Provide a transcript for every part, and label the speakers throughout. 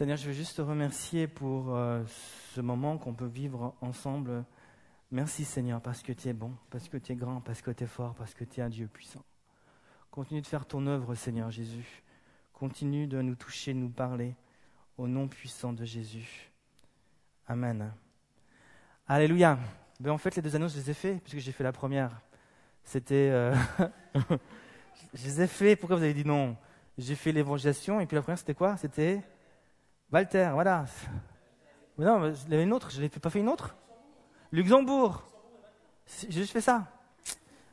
Speaker 1: Seigneur, je veux juste te remercier pour euh, ce moment qu'on peut vivre ensemble. Merci Seigneur parce que tu es bon, parce que tu es grand, parce que tu es fort, parce que tu es un Dieu puissant. Continue de faire ton œuvre Seigneur Jésus. Continue de nous toucher, de nous parler au nom puissant de Jésus. Amen. Alléluia. Ben, en fait, les deux annonces, je les ai fait, puisque j'ai fait la première. C'était... euh, je les ai fait, pourquoi vous avez dit non? J'ai fait l'évangélisation, et puis la première, c'était quoi? C'était Walter, voilà. Non, mais une autre, je n'ai pas fait une autre Luxembourg. J'ai juste fait ça.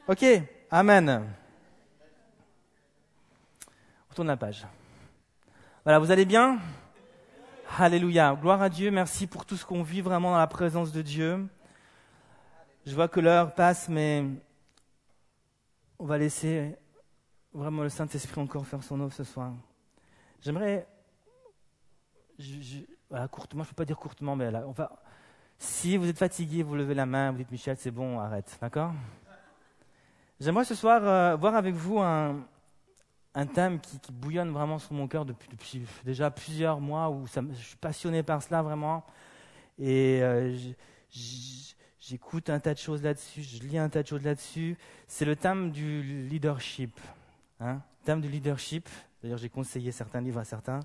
Speaker 1: Ok, Amen. On tourne la page. Voilà, vous allez bien? Alléluia. Gloire à Dieu. Merci pour tout ce qu'on vit vraiment dans la présence de Dieu. Je vois que l'heure passe, mais on va laisser vraiment le Saint-Esprit encore faire son œuvre ce soir. J'aimerais, je- courtement, je ne peux pas dire courtement, mais là, si vous êtes fatigué, vous levez la main, vous dites Michel, c'est bon, arrête, d'accord? J'aimerais ce soir euh, voir avec vous un, thème qui, bouillonne vraiment sur mon cœur depuis, déjà plusieurs mois, où je suis passionné par cela vraiment. Et euh, j'écoute un tas de choses là-dessus, je lis un tas de choses là-dessus. C'est le thème du leadership. Hein? Thème du leadership. D'ailleurs, j'ai conseillé certains livres à certains.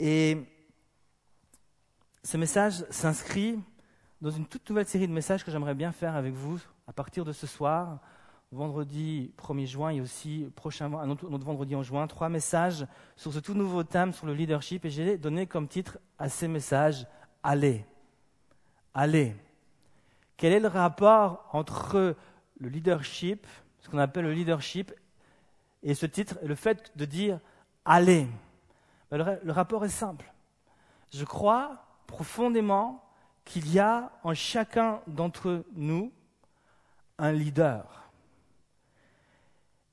Speaker 1: Et ce message s'inscrit dans une toute nouvelle série de messages que j'aimerais bien faire avec vous à partir de ce soir, vendredi 1er juin et aussi prochain, un autre, vendredi en juin. Trois messages sur ce tout nouveau thème sur le leadership. Et j'ai donné comme titre à ces messages Allez. Allez. Quel est le rapport entre le leadership, ce qu'on appelle le leadership, et ce titre, le fait de dire Allez le, ra- le rapport est simple. Je crois profondément qu'il y a en chacun d'entre nous un leader.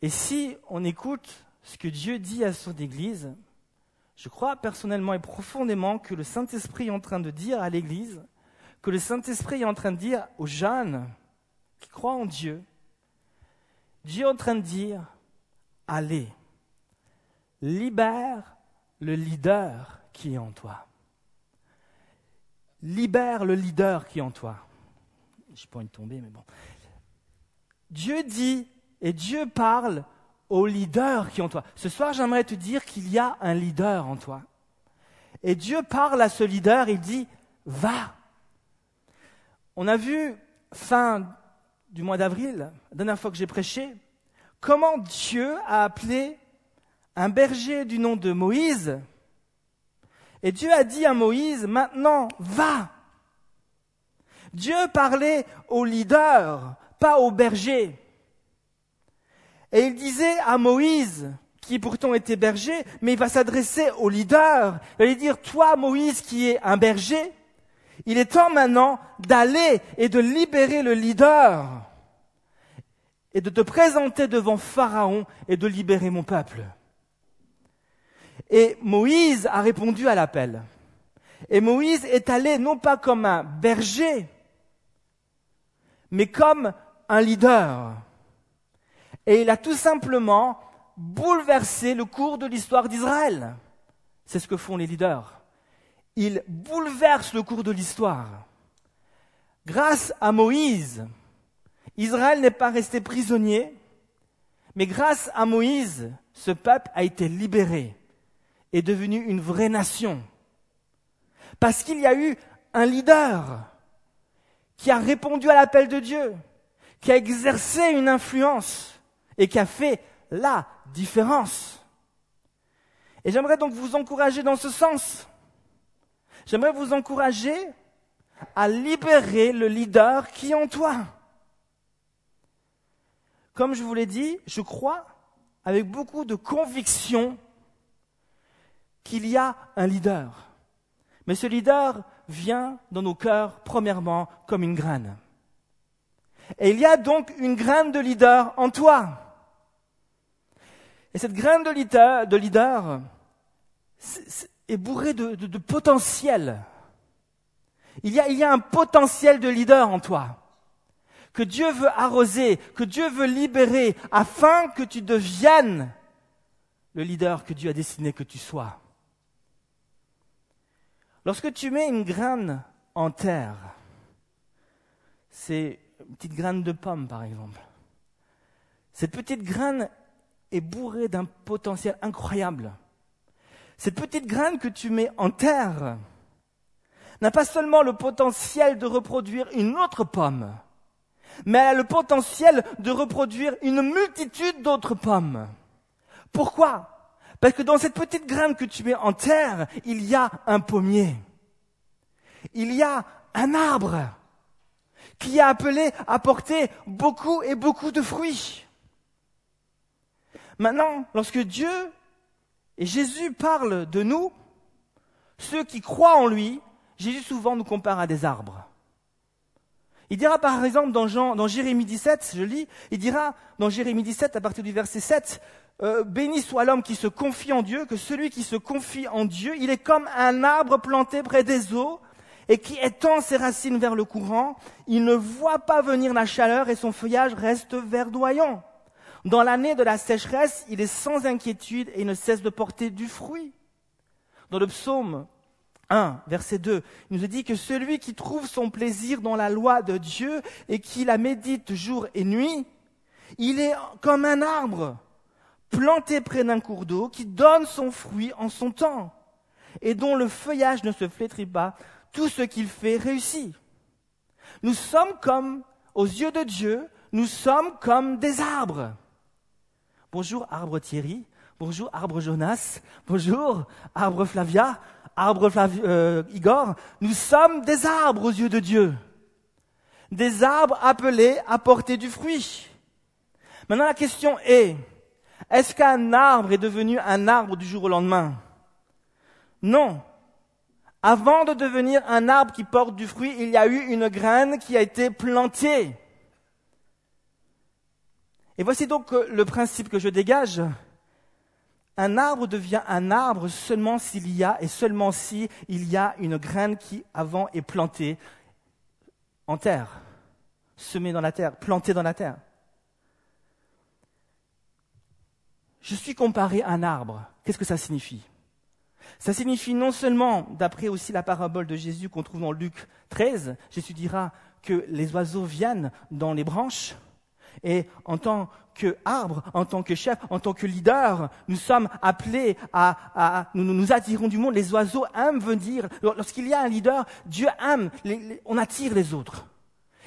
Speaker 1: Et si on écoute ce que Dieu dit à son Église, je crois personnellement et profondément que le Saint-Esprit est en train de dire à l'Église, que le Saint-Esprit est en train de dire aux jeunes qui croient en Dieu, Dieu est en train de dire, allez, libère le leader qui est en toi. Libère le leader qui est en toi. Je pas envie de tomber, mais bon. Dieu dit et Dieu parle au leader qui est en toi. Ce soir, j'aimerais te dire qu'il y a un leader en toi. Et Dieu parle à ce leader, il dit, va. On a vu, fin du mois d'avril, la dernière fois que j'ai prêché, comment Dieu a appelé un berger du nom de Moïse. Et Dieu a dit à Moïse, maintenant, va. Dieu parlait au leader, pas au berger. Et il disait à Moïse, qui pourtant était berger, mais il va s'adresser au leader. Il va lui dire, toi Moïse qui es un berger, il est temps maintenant d'aller et de libérer le leader et de te présenter devant Pharaon et de libérer mon peuple. Et Moïse a répondu à l'appel. Et Moïse est allé non pas comme un berger, mais comme un leader. Et il a tout simplement bouleversé le cours de l'histoire d'Israël. C'est ce que font les leaders. Ils bouleversent le cours de l'histoire. Grâce à Moïse, Israël n'est pas resté prisonnier, mais grâce à Moïse, ce peuple a été libéré et devenu une vraie nation. Parce qu'il y a eu un leader qui a répondu à l'appel de Dieu, qui a exercé une influence et qui a fait la différence. Et j'aimerais donc vous encourager dans ce sens. J'aimerais vous encourager à libérer le leader qui est en toi. Comme je vous l'ai dit, je crois avec beaucoup de conviction qu'il y a un leader. Mais ce leader vient dans nos cœurs, premièrement, comme une graine. Et il y a donc une graine de leader en toi. Et cette graine de leader, est bourrée de potentiel. Il y, a, il y a un potentiel de leader en toi que Dieu veut arroser, que Dieu veut libérer, afin que tu deviennes le leader que Dieu a destiné que tu sois. Lorsque tu mets une graine en terre, c'est une petite graine de pomme par exemple. Cette petite graine est bourrée d'un potentiel incroyable. Cette petite graine que tu mets en terre n'a pas seulement le potentiel de reproduire une autre pomme, mais elle a le potentiel de reproduire une multitude d'autres pommes. Pourquoi? Parce que dans cette petite graine que tu mets en terre, il y a un pommier. Il y a un arbre qui est appelé à porter beaucoup et beaucoup de fruits. Maintenant, lorsque Dieu et Jésus parle de nous, ceux qui croient en lui, Jésus souvent nous compare à des arbres. Il dira par exemple dans, Jean, dans Jérémie 17, je lis, il dira dans Jérémie 17 à partir du verset 7, euh, béni soit l'homme qui se confie en Dieu, que celui qui se confie en Dieu, il est comme un arbre planté près des eaux et qui étend ses racines vers le courant, il ne voit pas venir la chaleur et son feuillage reste verdoyant. Dans l'année de la sécheresse, il est sans inquiétude et ne cesse de porter du fruit. Dans le psaume 1, verset 2, il nous dit que celui qui trouve son plaisir dans la loi de Dieu et qui la médite jour et nuit, il est comme un arbre planté près d'un cours d'eau qui donne son fruit en son temps et dont le feuillage ne se flétrit pas, tout ce qu'il fait réussit. Nous sommes comme, aux yeux de Dieu, nous sommes comme des arbres. Bonjour arbre Thierry, bonjour arbre Jonas, bonjour arbre Flavia, arbre euh, Igor. Nous sommes des arbres aux yeux de Dieu. Des arbres appelés à porter du fruit. Maintenant la question est, est-ce qu'un arbre est devenu un arbre du jour au lendemain? Non. Avant de devenir un arbre qui porte du fruit, il y a eu une graine qui a été plantée. Et voici donc le principe que je dégage. Un arbre devient un arbre seulement s'il y a et seulement si il y a une graine qui avant est plantée en terre, semée dans la terre, plantée dans la terre. Je suis comparé à un arbre. Qu'est-ce que ça signifie? Ça signifie non seulement, d'après aussi la parabole de Jésus qu'on trouve dans Luc 13, Jésus dira que les oiseaux viennent dans les branches, et en tant qu'arbre, en tant que chef, en tant que leader, nous sommes appelés à, nous, nous attirons du monde. Les oiseaux aiment venir. Lorsqu'il y a un leader, Dieu aime, on attire les autres.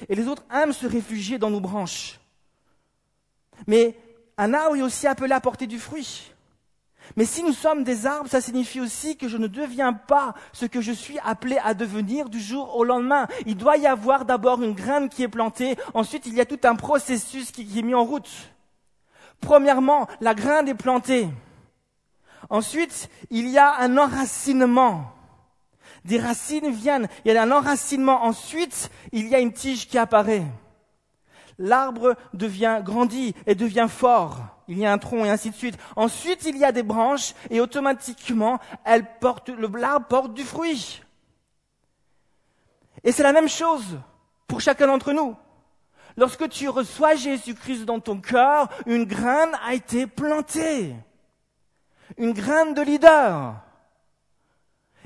Speaker 1: Et les autres aiment se réfugier dans nos branches. Mais un arbre est aussi appelé à porter du fruit. Mais si nous sommes des arbres, ça signifie aussi que je ne deviens pas ce que je suis appelé à devenir du jour au lendemain. Il doit y avoir d'abord une graine qui est plantée, ensuite il y a tout un processus qui, est mis en route. Premièrement, la graine est plantée. Ensuite, il y a un enracinement. Des racines viennent, il y a un enracinement. Ensuite, il y a une tige qui apparaît. L'arbre devient grandi et devient fort il y a un tronc et ainsi de suite. Ensuite, il y a des branches et automatiquement, l'arbre porte du fruit. Et c'est la même chose pour chacun d'entre nous. Lorsque tu reçois Jésus-Christ dans ton cœur, une graine a été plantée. Une graine de leader.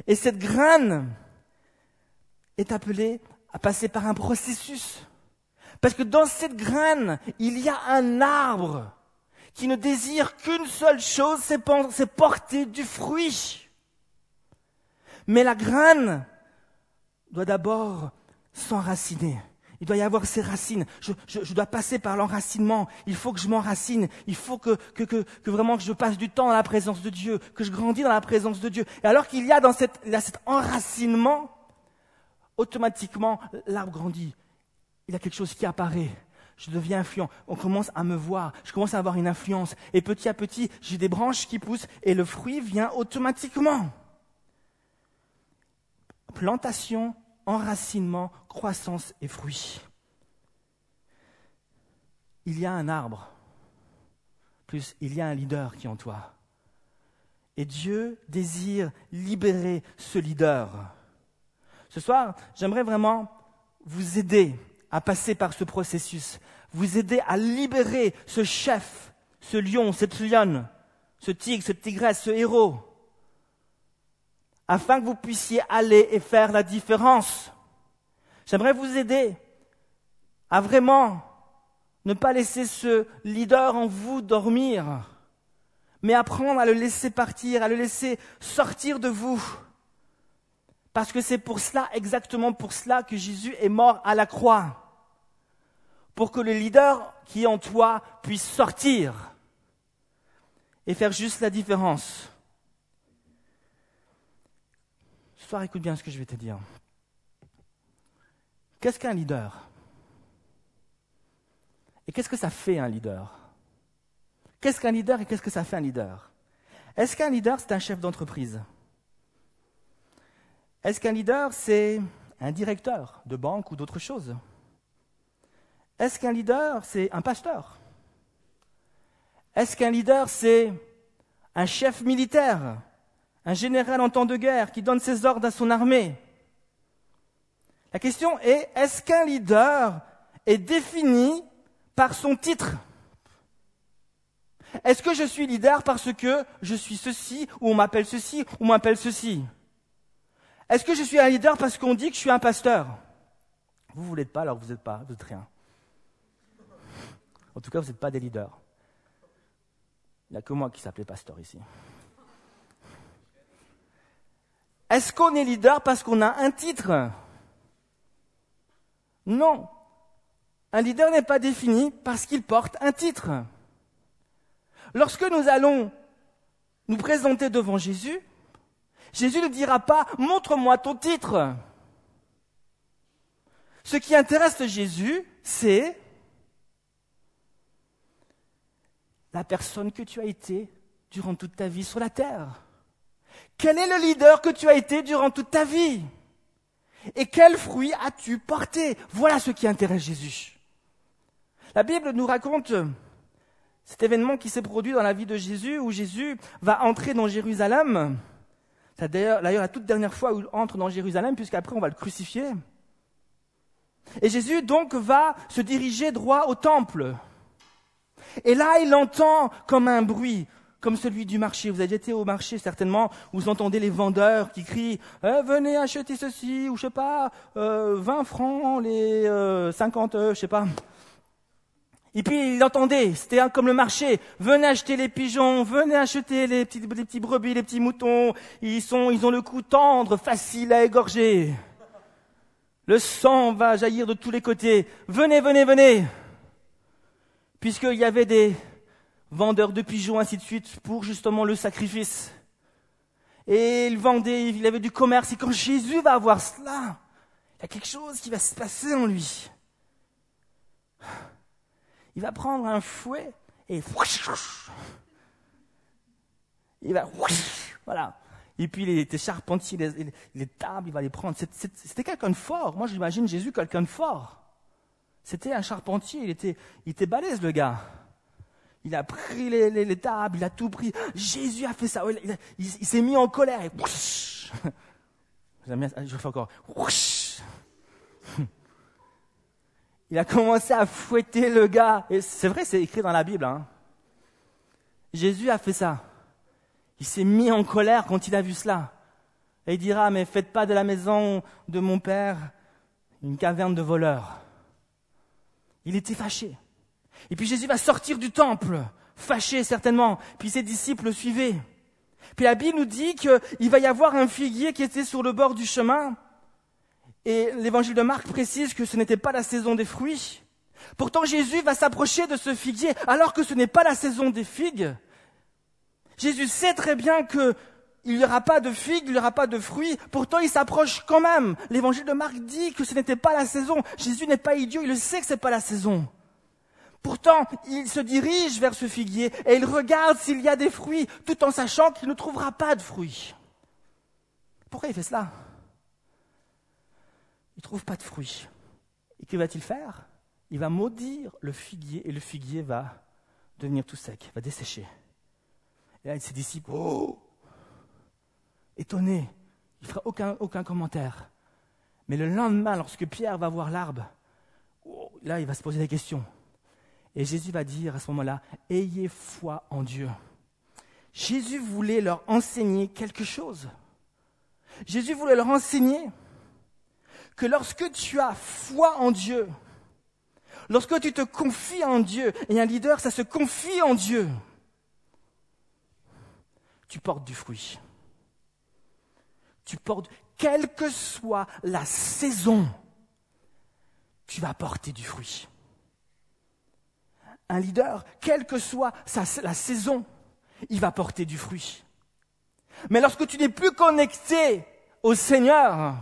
Speaker 1: Et cette graine est appelée à passer par un processus. Parce que dans cette graine, il y a un arbre qui ne désire qu'une seule chose, c'est porter du fruit. Mais la graine doit d'abord s'enraciner. Il doit y avoir ses racines. Je, dois passer par l'enracinement. Il faut que je m'enracine. Il faut que, vraiment que je passe du temps dans la présence de Dieu, que je grandis dans la présence de Dieu. Et alors qu'il y a dans cet enracinement, automatiquement, l'arbre grandit. Il y a quelque chose qui apparaît je deviens influent. On commence à me voir, je commence à avoir une influence. Et petit à petit, j'ai des branches qui poussent et le fruit vient automatiquement. Plantation, enracinement, croissance et fruit. Il y a un arbre, plus il y a un leader qui est en toi. Et Dieu désire libérer ce leader. Ce soir, j'aimerais vraiment vous aider à passer par ce processus, vous aider à libérer ce chef, ce lion, cette lionne, ce tigre, cette tigresse, ce héros, afin que vous puissiez aller et faire la différence. J'aimerais vous aider à vraiment ne pas laisser ce leader en vous dormir, mais apprendre à le laisser partir, à le laisser sortir de vous. Parce que c'est pour cela, exactement pour cela, que Jésus est mort à la croix. Pour que le leader qui est en toi puisse sortir et faire juste la différence. Ce soir, écoute bien ce que je vais te dire. Qu'est-ce qu'un leader? Et qu'est-ce que ça fait un leader? Qu'est-ce qu'un leader et qu'est-ce que ça fait un leader? Est-ce qu'un leader, c'est un chef d'entreprise? Est-ce qu'un leader, c'est un directeur de banque ou d'autre chose? Est-ce qu'un leader, c'est un pasteur? Est-ce qu'un leader, c'est un chef militaire, un général en temps de guerre qui donne ses ordres à son armée? La question est, est-ce qu'un leader est défini par son titre? Est-ce que je suis leader parce que je suis ceci, ou on m'appelle ceci, ou on m'appelle ceci? Est-ce que je suis un leader parce qu'on dit que je suis un pasteur? Vous, vous l'êtes pas, alors vous n'êtes pas, vous n'êtes rien. En tout cas, vous n'êtes pas des leaders. Il n'y a que moi qui s'appelait pasteur ici. Est-ce qu'on est leader parce qu'on a un titre? Non. Un leader n'est pas défini parce qu'il porte un titre. Lorsque nous allons nous présenter devant Jésus, Jésus ne dira pas Montre-moi ton titre. Ce qui intéresse Jésus, c'est la personne que tu as été durant toute ta vie sur la terre. Quel est le leader que tu as été durant toute ta vie? Et quel fruit as-tu porté? Voilà ce qui intéresse Jésus. La Bible nous raconte cet événement qui s'est produit dans la vie de Jésus, où Jésus va entrer dans Jérusalem. C'est d'ailleurs la toute dernière fois où il entre dans Jérusalem, puisqu'après on va le crucifier. Et Jésus donc va se diriger droit au temple. Et là, il entend comme un bruit, comme celui du marché. Vous avez été au marché certainement, vous entendez les vendeurs qui crient eh, Venez acheter ceci, ou je sais pas, euh, 20 francs, les euh, 50, euh, je sais pas. Et puis il entendait, c'était comme le marché. Venez acheter les pigeons, venez acheter les petits, les petits brebis, les petits moutons. Ils sont, ils ont le cou tendre, facile à égorger. Le sang va jaillir de tous les côtés. Venez, venez, venez. Puisqu'il y avait des vendeurs de pigeons, ainsi de suite, pour justement le sacrifice. Et il vendait, il avait du commerce. Et quand Jésus va avoir cela, il y a quelque chose qui va se passer en lui il va prendre un fouet et il va voilà. Et puis les, charpentiers, les, tables, il va les prendre. C'était quelqu'un de fort. Moi, j'imagine Jésus quelqu'un de fort. C'était un charpentier. Il était, il était balèze, le gars. Il a pris les, tables, il a tout pris. Jésus a fait ça. Il, s'est mis en colère et je fais encore. Il a commencé à fouetter le gars. Et c'est vrai, c'est écrit dans la Bible. Hein. Jésus a fait ça. Il s'est mis en colère quand il a vu cela. Et il dira, mais faites pas de la maison de mon père une caverne de voleurs. Il était fâché. Et puis Jésus va sortir du temple, fâché certainement. Puis ses disciples le suivaient. Puis la Bible nous dit qu'il va y avoir un figuier qui était sur le bord du chemin. Et l'évangile de Marc précise que ce n'était pas la saison des fruits. Pourtant Jésus va s'approcher de ce figuier alors que ce n'est pas la saison des figues. Jésus sait très bien qu'il n'y aura pas de figues, il n'y aura pas de fruits. Pourtant, il s'approche quand même. L'évangile de Marc dit que ce n'était pas la saison. Jésus n'est pas idiot, il le sait que ce n'est pas la saison. Pourtant, il se dirige vers ce figuier et il regarde s'il y a des fruits, tout en sachant qu'il ne trouvera pas de fruits. Pourquoi il fait cela? Il ne trouve pas de fruits. Et que va-t-il faire? Il va maudire le figuier et le figuier va devenir tout sec, va dessécher. Et là, ses disciples, oh Étonnés, il ne fera aucun, commentaire. Mais le lendemain, lorsque Pierre va voir l'arbre, oh, là, il va se poser des questions. Et Jésus va dire à ce moment-là, ayez foi en Dieu. Jésus voulait leur enseigner quelque chose. Jésus voulait leur enseigner que lorsque tu as foi en Dieu, lorsque tu te confies en Dieu, et un leader, ça se confie en Dieu, tu portes du fruit. Tu portes, quelle que soit la saison, tu vas porter du fruit. Un leader, quelle que soit la saison, il va porter du fruit. Mais lorsque tu n'es plus connecté au Seigneur,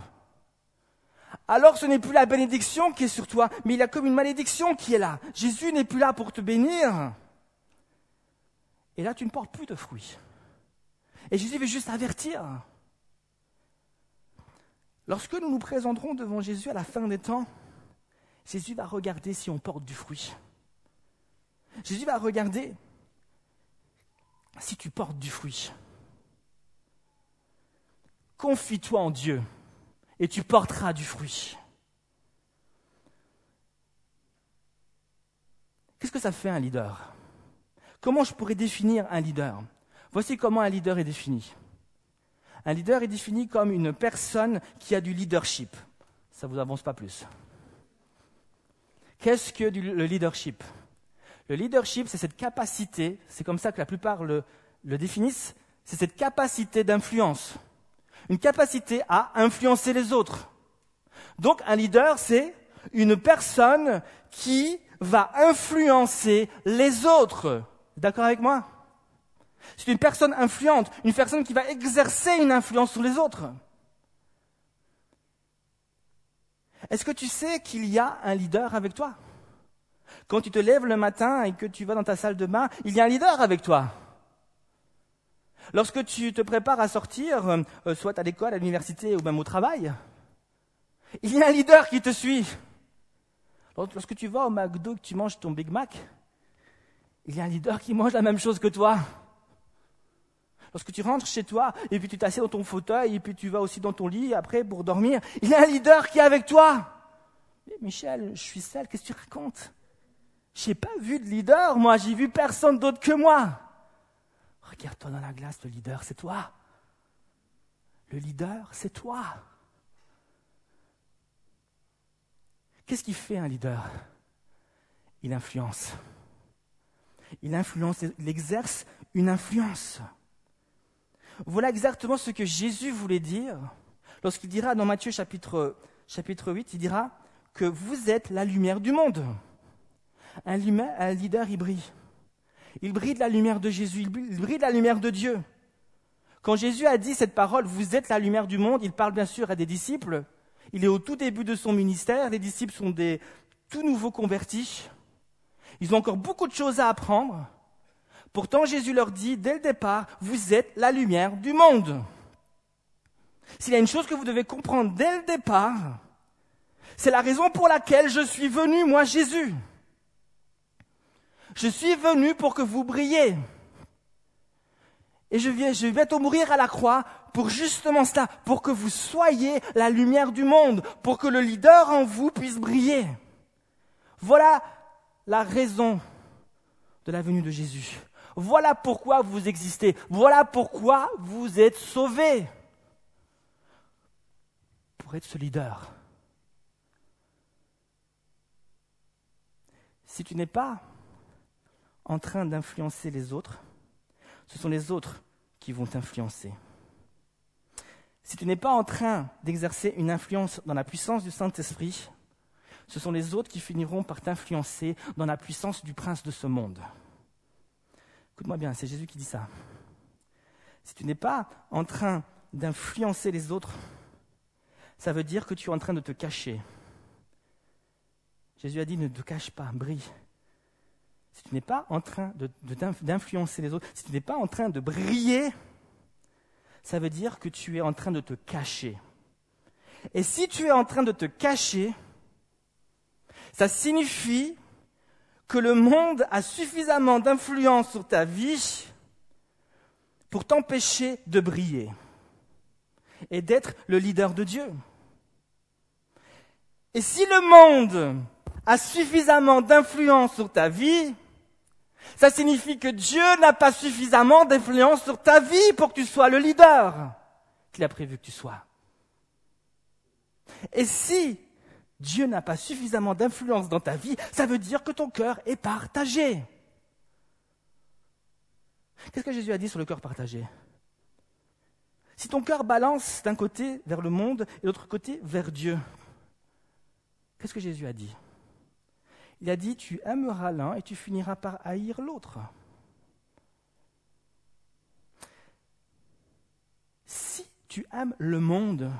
Speaker 1: alors ce n'est plus la bénédiction qui est sur toi, mais il y a comme une malédiction qui est là. Jésus n'est plus là pour te bénir. Et là, tu ne portes plus de fruits. Et Jésus veut juste avertir. Lorsque nous nous présenterons devant Jésus à la fin des temps, Jésus va regarder si on porte du fruit. Jésus va regarder si tu portes du fruit. Confie-toi en Dieu et tu porteras du fruit. Qu'est-ce que ça fait un leader? Comment je pourrais définir un leader? Voici comment un leader est défini. Un leader est défini comme une personne qui a du leadership. Ça ne vous avance pas plus. Qu'est-ce que le leadership? Le leadership, c'est cette capacité, c'est comme ça que la plupart le, le définissent, c'est cette capacité d'influence une capacité à influencer les autres. Donc un leader, c'est une personne qui va influencer les autres. D'accord avec moi? C'est une personne influente, une personne qui va exercer une influence sur les autres. Est-ce que tu sais qu'il y a un leader avec toi? Quand tu te lèves le matin et que tu vas dans ta salle de bain, il y a un leader avec toi. Lorsque tu te prépares à sortir, euh, soit à l'école, à l'université ou même au travail, il y a un leader qui te suit. Lorsque tu vas au McDo, que tu manges ton Big Mac, il y a un leader qui mange la même chose que toi. Lorsque tu rentres chez toi et puis tu t'assieds dans ton fauteuil et puis tu vas aussi dans ton lit après pour dormir, il y a un leader qui est avec toi. Mais Michel, je suis seul, qu'est-ce que tu racontes? J'ai pas vu de leader, moi, j'ai vu personne d'autre que moi. Regarde-toi dans la glace, le leader, c'est toi. Le leader, c'est toi. Qu'est-ce qui fait un leader? Il influence. Il influence, il exerce une influence. Voilà exactement ce que Jésus voulait dire lorsqu'il dira dans Matthieu chapitre, chapitre 8, il dira que vous êtes la lumière du monde. Un, un leader, il brille. Il brille de la lumière de Jésus, il brille de la lumière de Dieu. Quand Jésus a dit cette parole, vous êtes la lumière du monde, il parle bien sûr à des disciples. Il est au tout début de son ministère, les disciples sont des tout nouveaux convertis. Ils ont encore beaucoup de choses à apprendre. Pourtant, Jésus leur dit dès le départ, vous êtes la lumière du monde. S'il y a une chose que vous devez comprendre dès le départ, c'est la raison pour laquelle je suis venu, moi Jésus. Je suis venu pour que vous brilliez. Et je viens, je vais bientôt mourir à la croix pour justement cela, pour que vous soyez la lumière du monde, pour que le leader en vous puisse briller. Voilà la raison de la venue de Jésus. Voilà pourquoi vous existez. Voilà pourquoi vous êtes sauvés. Pour être ce leader. Si tu n'es pas en train d'influencer les autres, ce sont les autres qui vont t'influencer. Si tu n'es pas en train d'exercer une influence dans la puissance du Saint-Esprit, ce sont les autres qui finiront par t'influencer dans la puissance du prince de ce monde. Écoute-moi bien, c'est Jésus qui dit ça. Si tu n'es pas en train d'influencer les autres, ça veut dire que tu es en train de te cacher. Jésus a dit ne te cache pas, brille si tu n'es pas en train d'influencer les autres, si tu n'es pas en train de briller, ça veut dire que tu es en train de te cacher. Et si tu es en train de te cacher, ça signifie que le monde a suffisamment d'influence sur ta vie pour t'empêcher de briller et d'être le leader de Dieu. Et si le monde a suffisamment d'influence sur ta vie, ça signifie que Dieu n'a pas suffisamment d'influence sur ta vie pour que tu sois le leader qu'il a prévu que tu sois. Et si Dieu n'a pas suffisamment d'influence dans ta vie, ça veut dire que ton cœur est partagé. Qu'est-ce que Jésus a dit sur le cœur partagé? Si ton cœur balance d'un côté vers le monde et de l'autre côté vers Dieu, qu'est-ce que Jésus a dit? Il a dit, tu aimeras l'un et tu finiras par haïr l'autre. Si tu aimes le monde,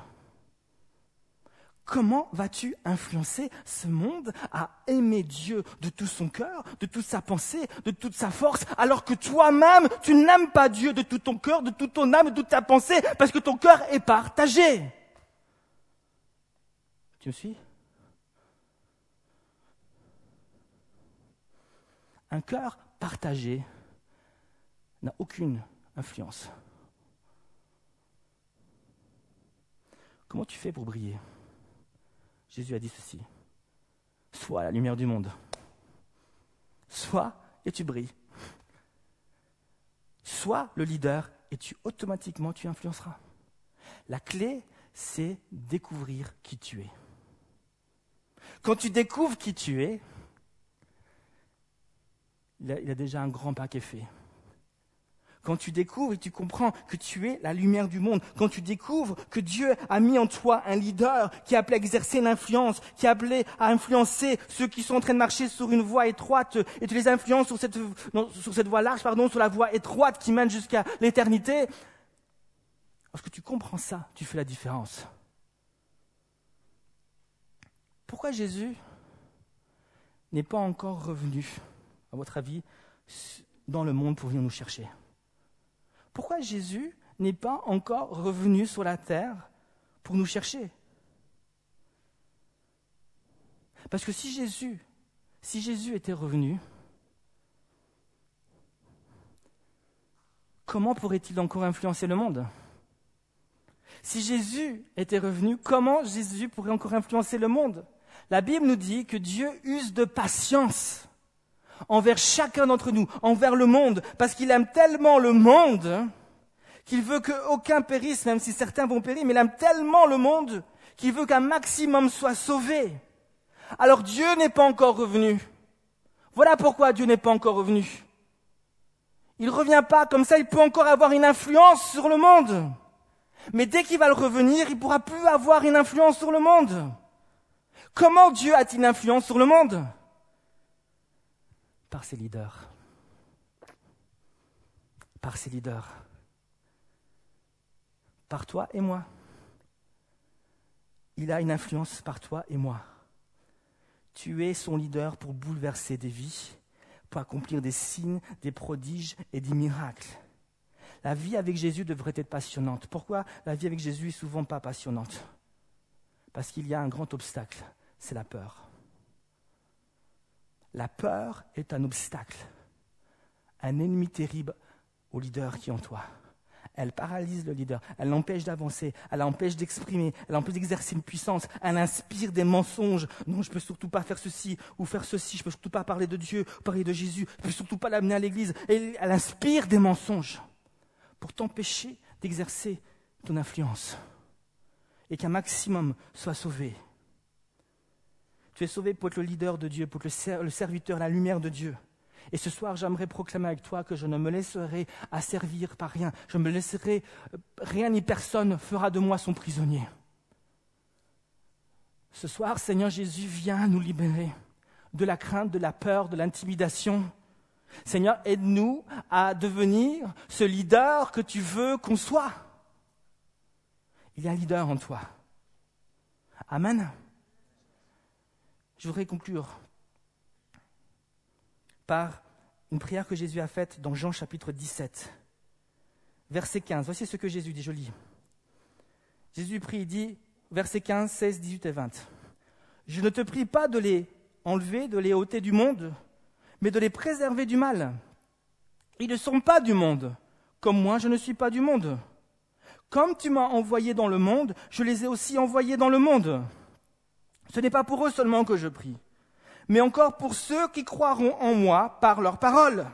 Speaker 1: Comment vas-tu influencer ce monde à aimer Dieu de tout son cœur, de toute sa pensée, de toute sa force, alors que toi-même, tu n'aimes pas Dieu de tout ton cœur, de toute ton âme, de toute ta pensée, parce que ton cœur est partagé? Tu me suis? Un cœur partagé n'a aucune influence. Comment tu fais pour briller? Jésus a dit ceci. Sois la lumière du monde. Sois et tu brilles. Sois le leader et tu automatiquement tu influenceras. La clé, c'est découvrir qui tu es. Quand tu découvres qui tu es, il a, a déjà un grand est fait quand tu découvres et tu comprends que tu es la lumière du monde, quand tu découvres que Dieu a mis en toi un leader qui a appelé à exercer l'influence, qui a appelé à influencer ceux qui sont en train de marcher sur une voie étroite, et tu les influences sur cette, sur cette voie large, pardon, sur la voie étroite qui mène jusqu'à l'éternité. Lorsque tu comprends ça, tu fais la différence. Pourquoi Jésus n'est pas encore revenu, à votre avis, dans le monde pour venir nous chercher? Pourquoi Jésus n'est pas encore revenu sur la terre pour nous chercher? Parce que si Jésus, était revenu, comment pourrait-il encore influencer le monde? Si Jésus était revenu, comment Jésus pourrait encore influencer le monde? La Bible nous dit que Dieu use de patience envers chacun d'entre nous, envers le monde, parce qu'il aime tellement le monde qu'il veut qu'aucun périsse, même si certains vont périr, mais il aime tellement le monde qu'il veut qu'un maximum soit sauvé. Alors Dieu n'est pas encore revenu. Voilà pourquoi Dieu n'est pas encore revenu. Il ne revient pas, comme ça il peut encore avoir une influence sur le monde. Mais dès qu'il va le revenir, il ne pourra plus avoir une influence sur le monde. Comment Dieu a-t-il une influence sur le monde? Par ses leaders. Par ses leaders. Par toi et moi. Il a une influence par toi et moi. Tu es son leader pour bouleverser des vies, pour accomplir des signes, des prodiges et des miracles. La vie avec Jésus devrait être passionnante. Pourquoi la vie avec Jésus est souvent pas passionnante? Parce qu'il y a un grand obstacle, c'est la peur. La peur est un obstacle, un ennemi terrible au leader qui est en toi. Elle paralyse le leader, elle l'empêche d'avancer, elle l'empêche d'exprimer, elle l'empêche d'exercer une puissance, elle inspire des mensonges. Non, je ne peux surtout pas faire ceci ou faire ceci, je ne peux surtout pas parler de Dieu, parler de Jésus, je ne peux surtout pas l'amener à l'église. Elle, elle inspire des mensonges pour t'empêcher d'exercer ton influence et qu'un maximum soit sauvé. Tu es sauvé pour être le leader de Dieu, pour être le serviteur, la lumière de Dieu. Et ce soir, j'aimerais proclamer avec toi que je ne me laisserai asservir par rien. Je me laisserai, euh, rien ni personne fera de moi son prisonnier. Ce soir, Seigneur Jésus, viens nous libérer de la crainte, de la peur, de l'intimidation. Seigneur, aide-nous à devenir ce leader que tu veux qu'on soit. Il y a un leader en toi. Amen. Je voudrais conclure par une prière que Jésus a faite dans Jean chapitre 17, verset 15. Voici ce que Jésus dit, je lis. Jésus prie, il dit, verset 15, 16, 18 et 20. Je ne te prie pas de les enlever, de les ôter du monde, mais de les préserver du mal. Ils ne sont pas du monde, comme moi je ne suis pas du monde. Comme tu m'as envoyé dans le monde, je les ai aussi envoyés dans le monde. Ce n'est pas pour eux seulement que je prie, mais encore pour ceux qui croiront en moi par leur parole.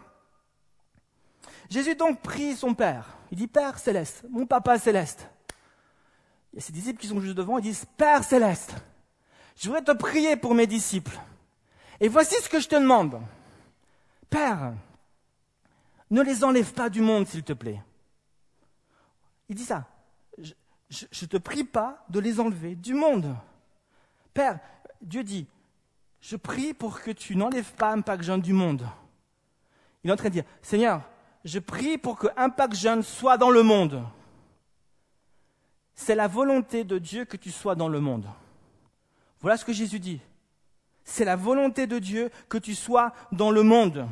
Speaker 1: Jésus donc prie son Père. Il dit Père céleste, mon Papa céleste. Il y a ses disciples qui sont juste devant, ils disent, Père céleste, je voudrais te prier pour mes disciples. Et voici ce que je te demande. Père, ne les enlève pas du monde, s'il te plaît. Il dit ça. Je, ne te prie pas de les enlever du monde. Père, Dieu dit, je prie pour que tu n'enlèves pas Impact Jeune du monde. Il est en train de dire, Seigneur, je prie pour que Impact Jeune soit dans le monde. C'est la volonté de Dieu que tu sois dans le monde. Voilà ce que Jésus dit. C'est la volonté de Dieu que tu sois dans le monde.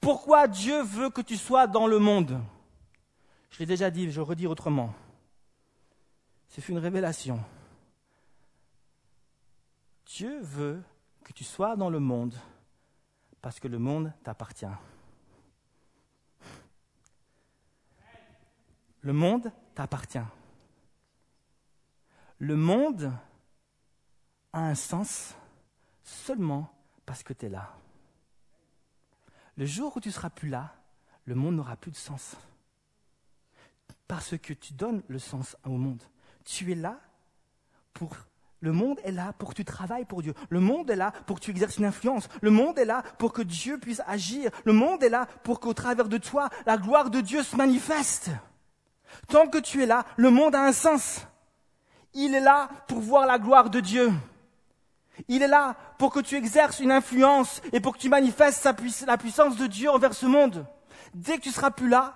Speaker 1: Pourquoi Dieu veut que tu sois dans le monde? Je l'ai déjà dit, je redis autrement. C'est une révélation. Dieu veut que tu sois dans le monde parce que le monde t'appartient. Le monde t'appartient. Le monde a un sens seulement parce que tu es là. Le jour où tu seras plus là, le monde n'aura plus de sens. Parce que tu donnes le sens au monde. Tu es là pour le monde est là pour que tu travailles pour Dieu. Le monde est là pour que tu exerces une influence. Le monde est là pour que Dieu puisse agir. Le monde est là pour qu'au travers de toi, la gloire de Dieu se manifeste. Tant que tu es là, le monde a un sens. Il est là pour voir la gloire de Dieu. Il est là pour que tu exerces une influence et pour que tu manifestes la puissance de Dieu envers ce monde. Dès que tu seras plus là,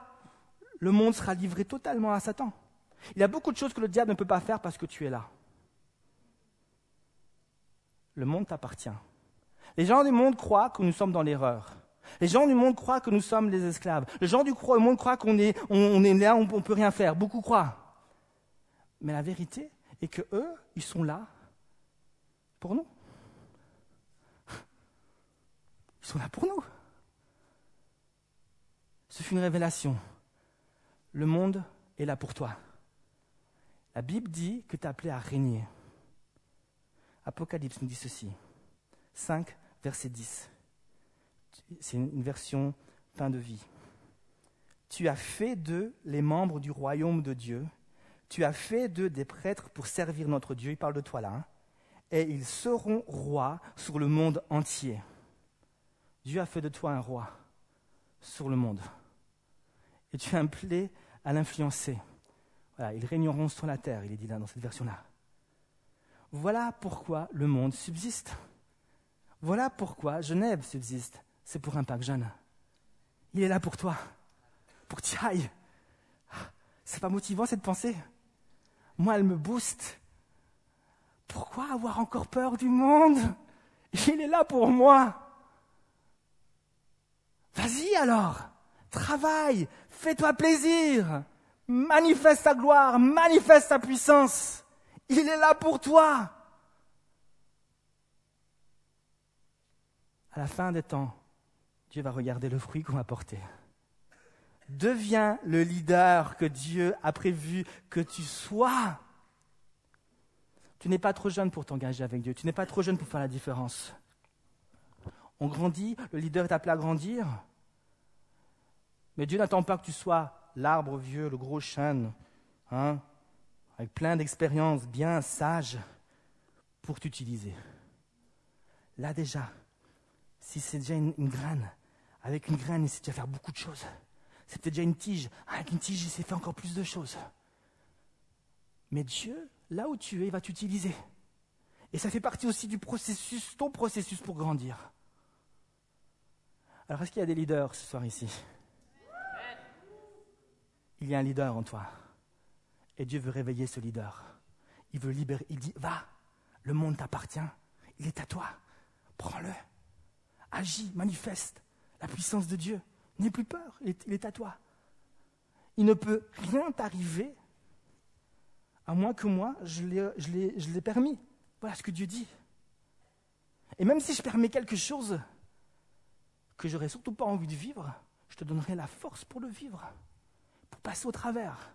Speaker 1: le monde sera livré totalement à Satan. Il y a beaucoup de choses que le diable ne peut pas faire parce que tu es là le monde t'appartient. Les gens du monde croient que nous sommes dans l'erreur. Les gens du monde croient que nous sommes les esclaves. Les gens du monde croient qu'on est, on, est là, on ne peut rien faire. Beaucoup croient. Mais la vérité est que eux, ils sont là pour nous. Ils sont là pour nous. Ce fut une révélation. Le monde est là pour toi. La Bible dit que tu es appelé à régner. Apocalypse nous dit ceci. 5, verset 10. C'est une version fin de vie. Tu as fait d'eux les membres du royaume de Dieu. Tu as fait d'eux des prêtres pour servir notre Dieu. Il parle de toi là. Hein. Et ils seront rois sur le monde entier. Dieu a fait de toi un roi sur le monde. Et tu es appelé à l'influencer. Voilà, ils régneront sur la terre, il est dit là dans cette version-là. Voilà pourquoi le monde subsiste. Voilà pourquoi Genève subsiste. C'est pour un Pâques jeune. Il est là pour toi, pour que tu ailles. C'est pas motivant cette pensée. Moi, elle me booste. Pourquoi avoir encore peur du monde? Il est là pour moi. Vas-y alors, travaille, fais-toi plaisir, manifeste ta gloire, manifeste ta puissance. Il est là pour toi. À la fin des temps, Dieu va regarder le fruit qu'on va porter. Deviens le leader que Dieu a prévu que tu sois. Tu n'es pas trop jeune pour t'engager avec Dieu. Tu n'es pas trop jeune pour faire la différence. On grandit, le leader est appelé à grandir. Mais Dieu n'attend pas que tu sois l'arbre vieux, le gros chêne, hein, avec plein d'expériences, bien sage, pour t'utiliser. Là déjà, si c'est déjà une, graine, avec une graine, il sait déjà faire beaucoup de choses. C'est peut-être déjà une tige. Avec une tige, il sait faire encore plus de choses. Mais Dieu, là où tu es, il va t'utiliser. Et ça fait partie aussi du processus, ton processus pour grandir. Alors, est-ce qu'il y a des leaders ce soir ici? Il y a un leader en toi. Et Dieu veut réveiller ce leader. Il veut libérer. Il dit, va, le monde t'appartient. Il est à toi. Prends-le. Agis, manifeste la puissance de Dieu. N'aie plus peur, il est, à toi. Il ne peut rien t'arriver à moins que moi, je l'ai permis. Voilà ce que Dieu dit. Et même si je permets quelque chose que j'aurais surtout pas envie de vivre, je te donnerai la force pour le vivre, pour passer au travers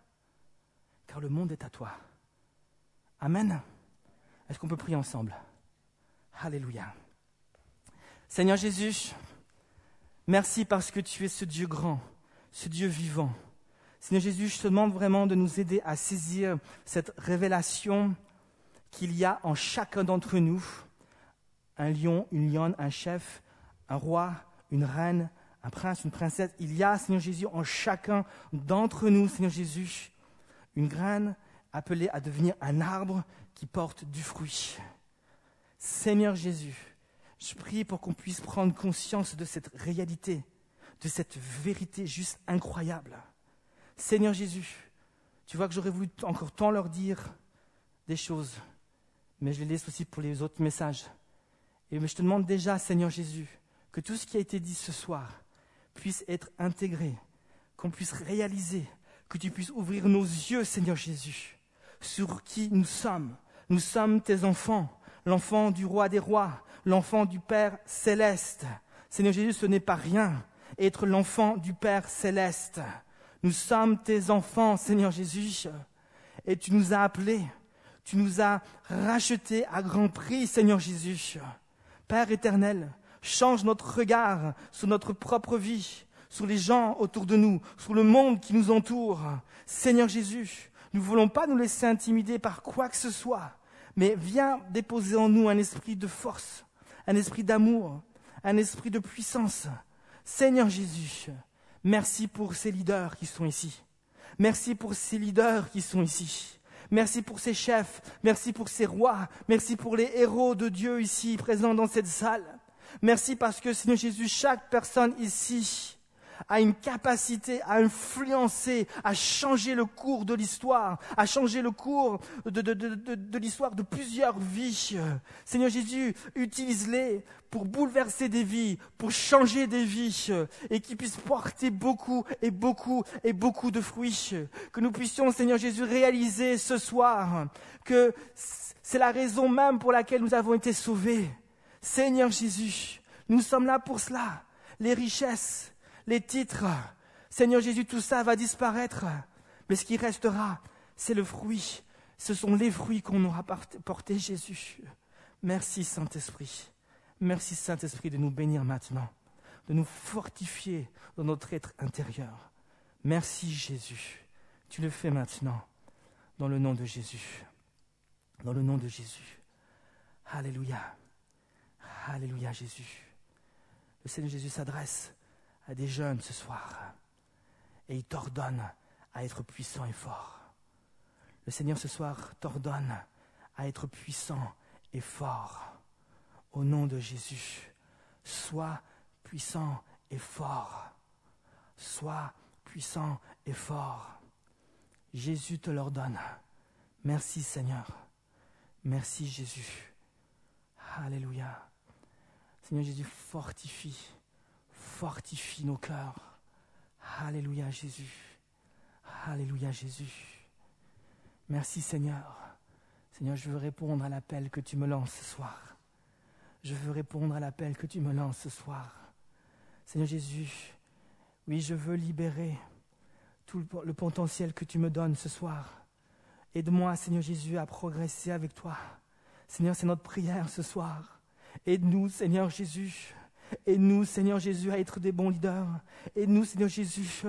Speaker 1: car le monde est à toi. Amen. Est-ce qu'on peut prier ensemble? Alléluia. Seigneur Jésus, merci parce que tu es ce Dieu grand, ce Dieu vivant, Seigneur Jésus, je te demande vraiment de nous aider à saisir cette révélation qu'il y a en chacun d'entre nous un lion, une lionne, un chef, un roi, une reine, un prince, une princesse. Il y a, Seigneur Jésus, en chacun d'entre nous, Seigneur Jésus, une graine appelée à devenir un arbre qui porte du fruit. Seigneur Jésus, je prie pour qu'on puisse prendre conscience de cette réalité, de cette vérité juste incroyable. Seigneur Jésus, tu vois que j'aurais voulu encore tant leur dire des choses, mais je les laisse aussi pour les autres messages. Et je te demande déjà, Seigneur Jésus, que tout ce qui a été dit ce soir puisse être intégré, qu'on puisse réaliser, que tu puisses ouvrir nos yeux, Seigneur Jésus, sur qui nous sommes. Nous sommes tes enfants, l'enfant du roi des rois, l'enfant du Père céleste. Seigneur Jésus, ce n'est pas rien, être l'enfant du Père céleste. Nous sommes tes enfants, Seigneur Jésus, et tu nous as appelés, tu nous as rachetés à grand prix, Seigneur Jésus. Père éternel, change notre regard sur notre propre vie, sur les gens autour de nous, sur le monde qui nous entoure. Seigneur Jésus, nous ne voulons pas nous laisser intimider par quoi que ce soit, mais viens déposer en nous un esprit de force, un esprit d'amour, un esprit de puissance. Seigneur Jésus, merci pour ces leaders qui sont ici. Merci pour ces leaders qui sont ici. Merci pour ces chefs, merci pour ces rois, merci pour les héros de Dieu ici présents dans cette salle. Merci parce que Seigneur Jésus, chaque personne ici a une capacité à influencer, à changer le cours de l'histoire, à changer le cours de, de l'histoire de plusieurs vies. Seigneur Jésus, utilise-les pour bouleverser des vies, pour changer des vies, et qui puissent porter beaucoup et beaucoup et beaucoup de fruits. Que nous puissions, Seigneur Jésus, réaliser ce soir que c'est la raison même pour laquelle nous avons été sauvés. Seigneur Jésus, nous sommes là pour cela. Les richesses, les titres, Seigneur Jésus, tout ça va disparaître. Mais ce qui restera, c'est le fruit. Ce sont les fruits qu'on aura portés, Jésus. Merci, Saint-Esprit. Merci, Saint-Esprit, de nous bénir maintenant, de nous fortifier dans notre être intérieur. Merci, Jésus. Tu le fais maintenant, dans le nom de Jésus. Dans le nom de Jésus. Alléluia. Alléluia, Jésus. Le Seigneur Jésus s'adresse à des jeunes ce soir et il t'ordonne à être puissant et fort. Le Seigneur ce soir t'ordonne à être puissant et fort. Au nom de Jésus, sois puissant et fort. Sois puissant et fort. Jésus te l'ordonne. Merci Seigneur. Merci Jésus. Alléluia. Seigneur Jésus, fortifie, fortifie nos cœurs. Alléluia Jésus. Alléluia Jésus. Merci Seigneur. Seigneur, je veux répondre à l'appel que tu me lances ce soir je veux répondre à l'appel que tu me lances ce soir. Seigneur Jésus, oui, je veux libérer tout le, potentiel que tu me donnes ce soir. Aide-moi, Seigneur Jésus, à progresser avec toi. Seigneur, c'est notre prière ce soir. Aide-nous, Seigneur Jésus. Aide-nous, Seigneur Jésus, à être des bons leaders. Aide-nous, Seigneur Jésus,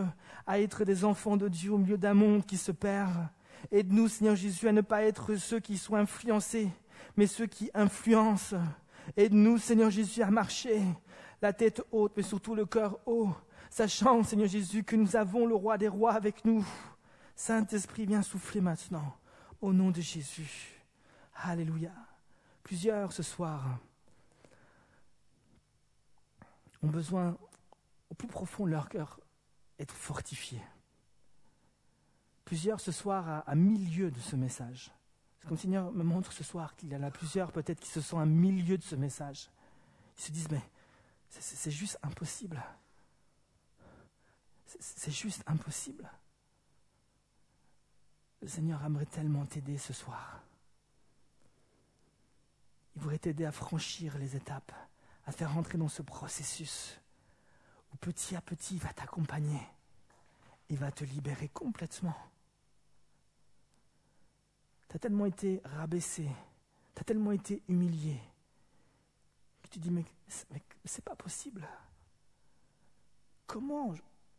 Speaker 1: à être des enfants de Dieu au milieu d'un monde qui se perd. Aide-nous, Seigneur Jésus, à ne pas être ceux qui sont influencés, mais ceux qui influencent. Aide-nous, Seigneur Jésus, à marcher la tête haute, mais surtout le cœur haut, sachant, Seigneur Jésus, que nous avons le roi des rois avec nous. Saint-Esprit, viens souffler maintenant, au nom de Jésus. Alléluia. Plusieurs ce soir ont besoin, au plus profond de leur cœur, d'être fortifiés. Plusieurs ce soir, à, milieu de ce message, c'est comme le Seigneur me montre ce soir qu'il y en a plusieurs peut-être qui se sont à milieu de ce message. Ils se disent, mais c'est juste impossible. C'est juste impossible. Le Seigneur aimerait tellement t'aider ce soir. Il voudrait t'aider à franchir les étapes, faire rentrer dans ce processus où petit à petit il va t'accompagner. Il va te libérer complètement tu as tellement été rabaissé, tu as tellement été humilié, que tu dis, mais, c'est pas possible. Comment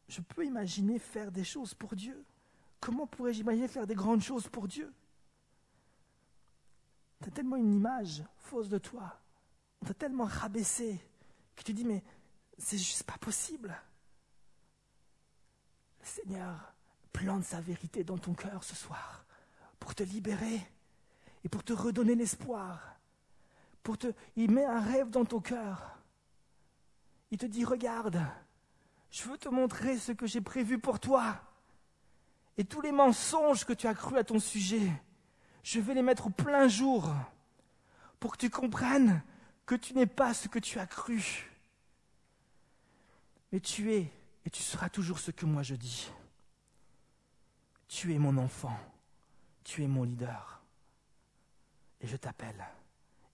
Speaker 1: je peux imaginer faire des choses pour Dieu? Comment pourrais-je imaginer faire des grandes choses pour Dieu? Tu as tellement une image fausse de toi. On tellement rabaissé que tu dis, mais c'est juste pas possible. Le Seigneur plante sa vérité dans ton cœur ce soir pour te libérer et pour te redonner l'espoir. Pour te, il met un rêve dans ton cœur. Il te dit, regarde, je veux te montrer ce que j'ai prévu pour toi. Et tous les mensonges que tu as crus à ton sujet, je vais les mettre au plein jour pour que tu comprennes que tu n'es pas ce que tu as cru. Mais tu es et tu seras toujours ce que moi je dis. Tu es mon enfant, tu es mon leader. Et je t'appelle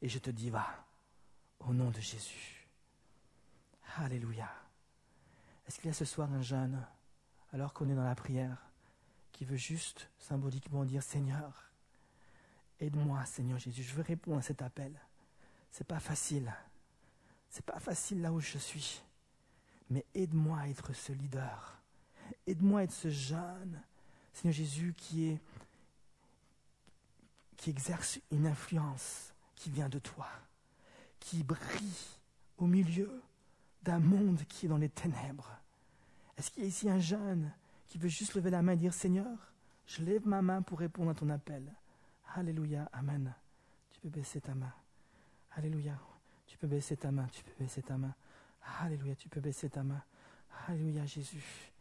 Speaker 1: et je te dis va au nom de Jésus. Alléluia. Est-ce qu'il y a ce soir un jeune, alors qu'on est dans la prière, qui veut juste symboliquement dire Seigneur, aide-moi, Seigneur Jésus, je veux répondre à cet appel. C'est pas facile. C'est pas facile là où je suis. Mais aide-moi à être ce leader. Aide-moi à être ce jeune, Seigneur Jésus, qui est qui exerce une influence qui vient de toi, qui brille au milieu d'un monde qui est dans les ténèbres. Est-ce qu'il y a ici un jeune qui veut juste lever la main et dire Seigneur, je lève ma main pour répondre à ton appel Alléluia, Amen. Tu peux baisser ta main. Alléluia. Tu peux baisser ta main, tu peux baisser ta main. Alléluia, tu peux baisser ta main. Alléluia, Jésus.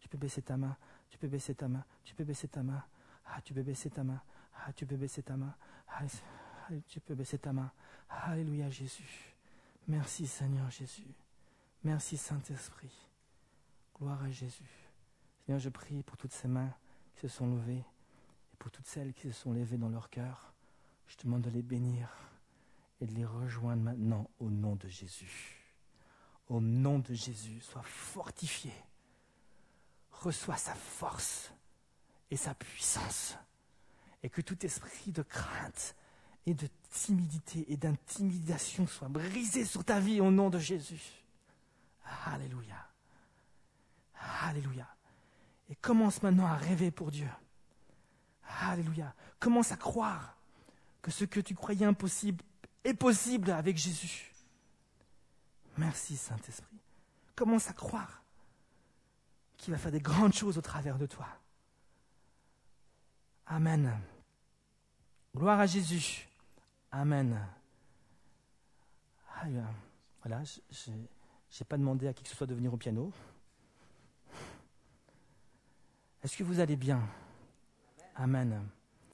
Speaker 1: Tu peux baisser ta main, tu peux baisser ta main, tu peux baisser ta main. Ah, tu peux baisser ta main. Ah, tu peux baisser ta main. Tu peux baisser ta main. Alléluia, Jésus. Merci, Seigneur Jésus. Merci Saint-Esprit. Gloire à Jésus. Seigneur, je prie pour toutes ces mains qui se sont levées et pour toutes celles qui se sont levées dans leur cœur. Je te demande de les bénir et de les rejoindre maintenant au nom de Jésus. Au nom de Jésus, sois fortifié. Reçois sa force et sa puissance. Et que tout esprit de crainte et de timidité et d'intimidation soit brisé sur ta vie au nom de Jésus. Alléluia. Alléluia. Et commence maintenant à rêver pour Dieu. Alléluia. Commence à croire que ce que tu croyais impossible est possible avec Jésus. Merci Saint-Esprit. Commence à croire qu'il va faire des grandes choses au travers de toi. Amen. Gloire à Jésus. Amen. Voilà, j'ai je n'ai pas demandé à qui que ce soit de venir au piano. Est-ce que vous allez bien? Amen.